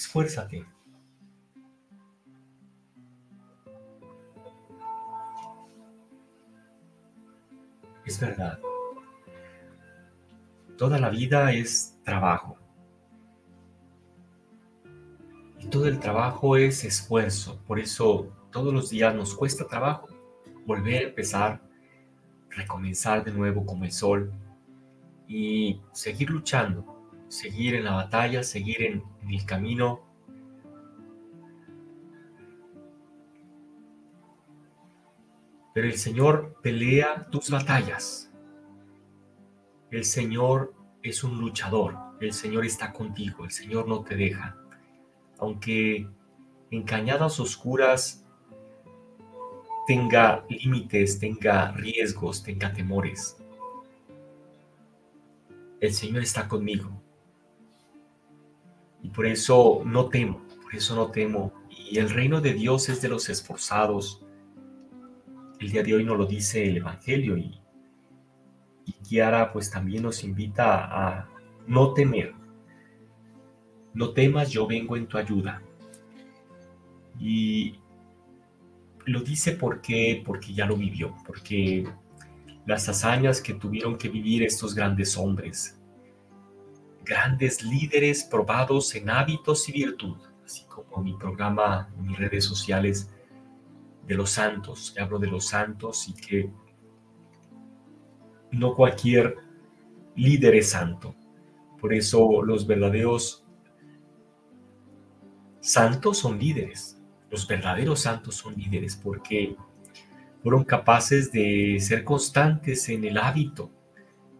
Esfuérzate. Es verdad. Toda la vida es trabajo. Y todo el trabajo es esfuerzo. Por eso todos los días nos cuesta trabajo volver a empezar, recomenzar de nuevo como el sol y seguir luchando seguir en la batalla, seguir en, el camino. Pero el Señor pelea tus batallas. El Señor es un luchador. El Señor está contigo. El Señor no te deja. Aunque en cañadas oscuras tenga límites, tenga riesgos, tenga temores. El Señor está conmigo. Y por eso no temo, por eso no temo. Y el reino de Dios es de los esforzados. El día de hoy nos lo dice el Evangelio y, y Kiara pues también nos invita a no temer. No temas, yo vengo en tu ayuda. Y lo dice porque, porque ya lo vivió, porque las hazañas que tuvieron que vivir estos grandes hombres, grandes líderes probados en hábitos y virtud, así como mi programa mis redes sociales de los santos, que hablo de los santos y que no cualquier líder es santo. Por eso los verdaderos santos son líderes. Los verdaderos santos son líderes porque fueron capaces de ser constantes en el hábito,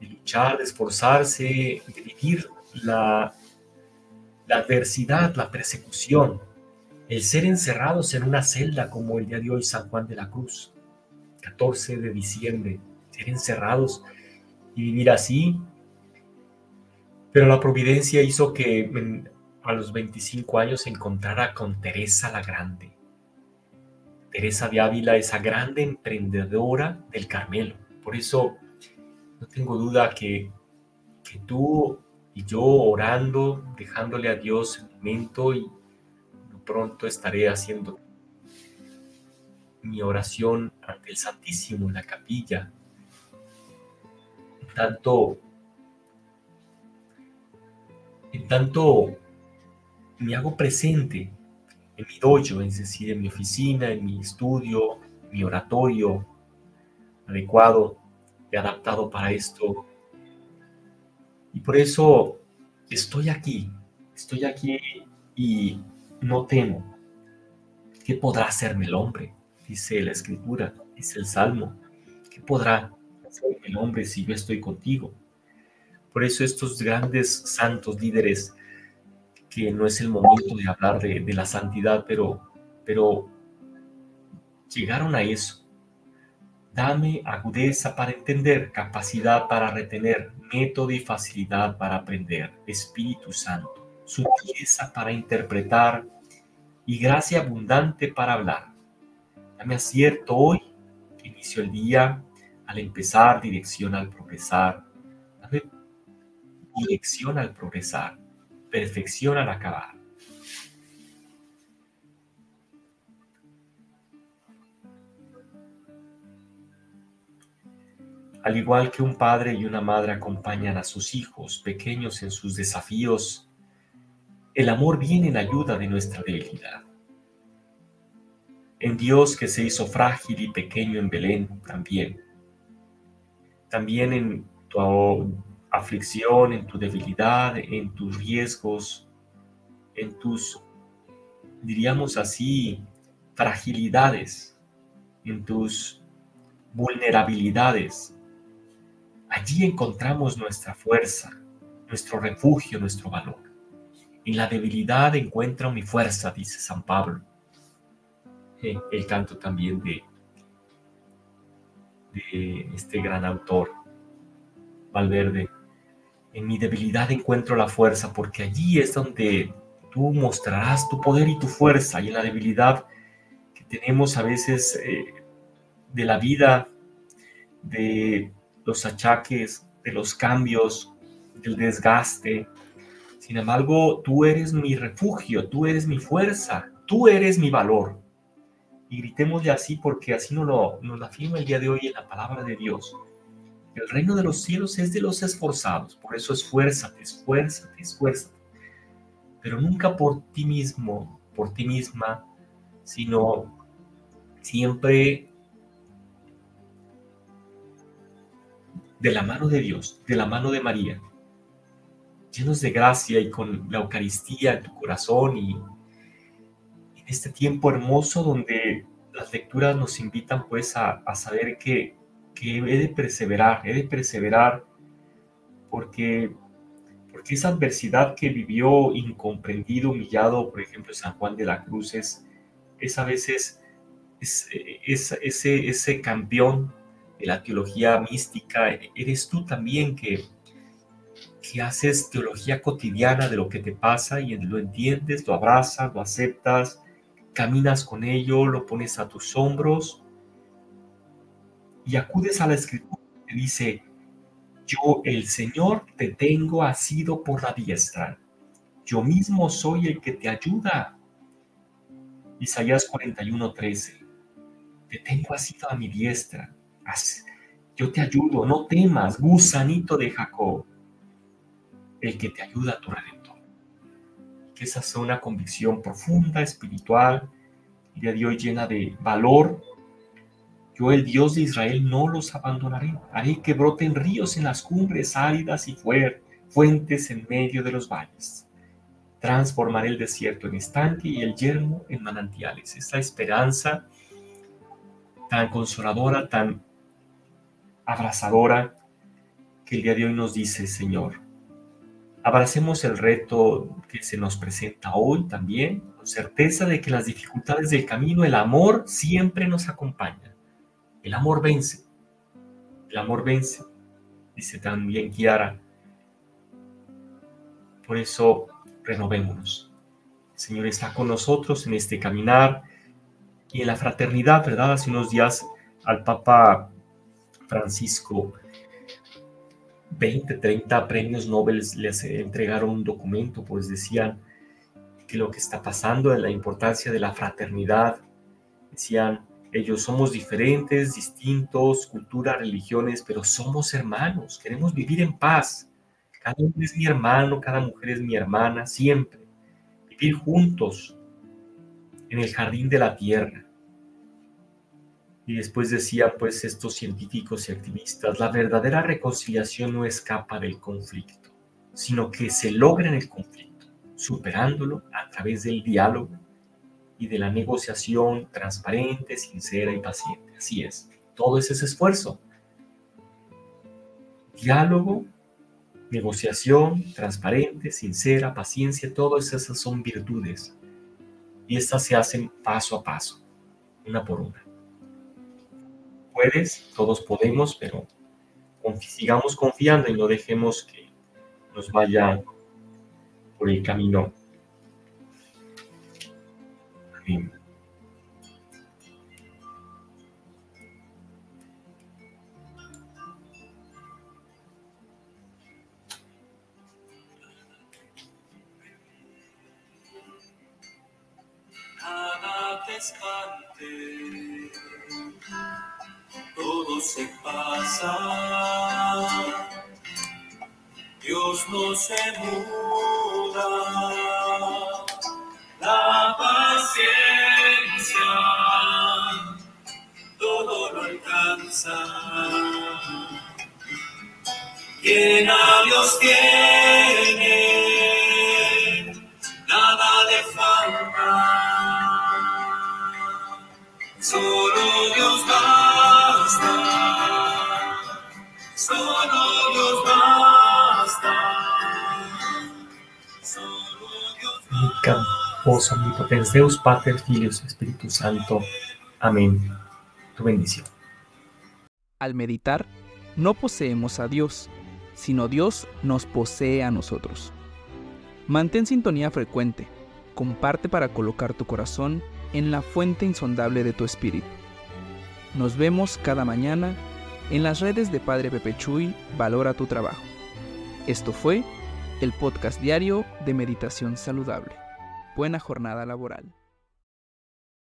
de luchar, de esforzarse, de vivir la, adversidad, la persecución, el ser encerrados en una celda como el día de hoy San Juan de la Cruz, 14 de diciembre, ser encerrados y vivir así. Pero la providencia hizo que a los 25 años se encontrara con Teresa la Grande. Teresa de Ávila, esa grande emprendedora del Carmelo. Por eso no tengo duda que, tú y yo orando, dejándole a Dios el momento y pronto estaré haciendo mi oración ante el Santísimo en la capilla. En tanto, en tanto me hago presente en mi dojo, es decir, en mi oficina, en mi estudio, mi oratorio adecuado adaptado para esto, y por eso estoy aquí, estoy aquí y no temo. ¿Qué podrá hacerme el hombre? Dice la escritura, dice el Salmo. ¿Qué podrá hacerme el hombre si yo estoy contigo? Por eso estos grandes santos líderes, que no es el momento de hablar de, de la santidad, pero, pero llegaron a eso Dame agudeza para entender, capacidad para retener, método y facilidad para aprender, Espíritu Santo, sutileza para interpretar y gracia abundante para hablar. Dame acierto hoy, inicio el día, al empezar, dirección al progresar. Dame dirección al progresar, perfección al acabar. Al igual que un padre y una madre acompañan a sus hijos pequeños en sus desafíos, el amor viene en ayuda de nuestra debilidad. En Dios que se hizo frágil y pequeño en Belén también. También en tu aflicción, en tu debilidad, en tus riesgos, en tus, diríamos así, fragilidades, en tus vulnerabilidades Allí encontramos nuestra fuerza, nuestro refugio, nuestro valor. En la debilidad encuentro mi fuerza, dice San Pablo. Eh, el canto también de, este gran autor, Valverde. En mi debilidad encuentro la fuerza, porque allí es donde tú mostrarás tu poder y tu fuerza. Y en la debilidad que tenemos a veces eh, de la vida, de los achaques, de los cambios, del desgaste. Sin embargo, tú eres mi refugio, tú eres mi fuerza, tú eres mi valor. Y gritémosle así porque así nos lo, nos lo afirma el día de hoy en la palabra de Dios. El reino de los cielos es de los esforzados, por eso esfuérzate, esfuérzate, esfuérzate. Pero nunca por ti mismo, por ti misma, sino siempre de la mano de Dios, de la mano de María, llenos de gracia y con la Eucaristía en tu corazón y en este tiempo hermoso donde las lecturas nos invitan pues a, saber que, que, he de perseverar, he de perseverar porque, porque esa adversidad que vivió incomprendido, humillado, por ejemplo, San Juan de la Cruz es, es a veces es, ese, ese campeón de la teología mística, eres tú también que, que haces teología cotidiana de lo que te pasa y lo entiendes, lo abrazas, lo aceptas, caminas con ello, lo pones a tus hombros y acudes a la escritura que dice, yo el Señor te tengo asido por la diestra, yo mismo soy el que te ayuda. Isaías 41:13, te tengo asido a mi diestra yo te ayudo, no temas, gusanito de Jacob, el que te ayuda a tu redentor. Que esa sea una convicción profunda, espiritual, y de hoy llena de valor. Yo, el Dios de Israel, no los abandonaré. Haré que broten ríos en las cumbres áridas y fuentes en medio de los valles. Transformaré el desierto en estanque y el yermo en manantiales. Esta esperanza tan consoladora, tan abrazadora que el día de hoy nos dice, Señor. Abracemos el reto que se nos presenta hoy también, con certeza de que las dificultades del camino, el amor siempre nos acompaña. El amor vence. El amor vence, dice también Kiara. Por eso renovémonos. El Señor está con nosotros en este caminar y en la fraternidad, ¿verdad? Hace unos días al Papa Francisco 20, 30 premios Nobel les entregaron un documento, pues decían que lo que está pasando es la importancia de la fraternidad. Decían, ellos somos diferentes, distintos, culturas, religiones, pero somos hermanos, queremos vivir en paz. Cada hombre es mi hermano, cada mujer es mi hermana, siempre. Vivir juntos en el jardín de la tierra. Y después decía, pues, estos científicos y activistas, la verdadera reconciliación no escapa del conflicto, sino que se logra en el conflicto, superándolo a través del diálogo y de la negociación transparente, sincera y paciente. Así es, todo es ese esfuerzo. Diálogo, negociación transparente, sincera, paciencia, todas esas son virtudes. Y estas se hacen paso a paso, una por una todos podemos, pero sigamos confiando y no dejemos que nos vaya por el camino. Se pasa. Dios no se muda, la paciencia todo lo alcanza. Quien a Dios tiene, Solo Dios basta. Solo Dios Pater, Espíritu Santo. Amén. Tu bendición. Al meditar, no poseemos a Dios, sino Dios nos posee a nosotros. Mantén sintonía frecuente. Comparte para colocar tu corazón en la fuente insondable de tu espíritu. Nos vemos cada mañana en las redes de Padre Pepe Chuy, Valora tu Trabajo. Esto fue el podcast diario de Meditación Saludable. Buena jornada laboral.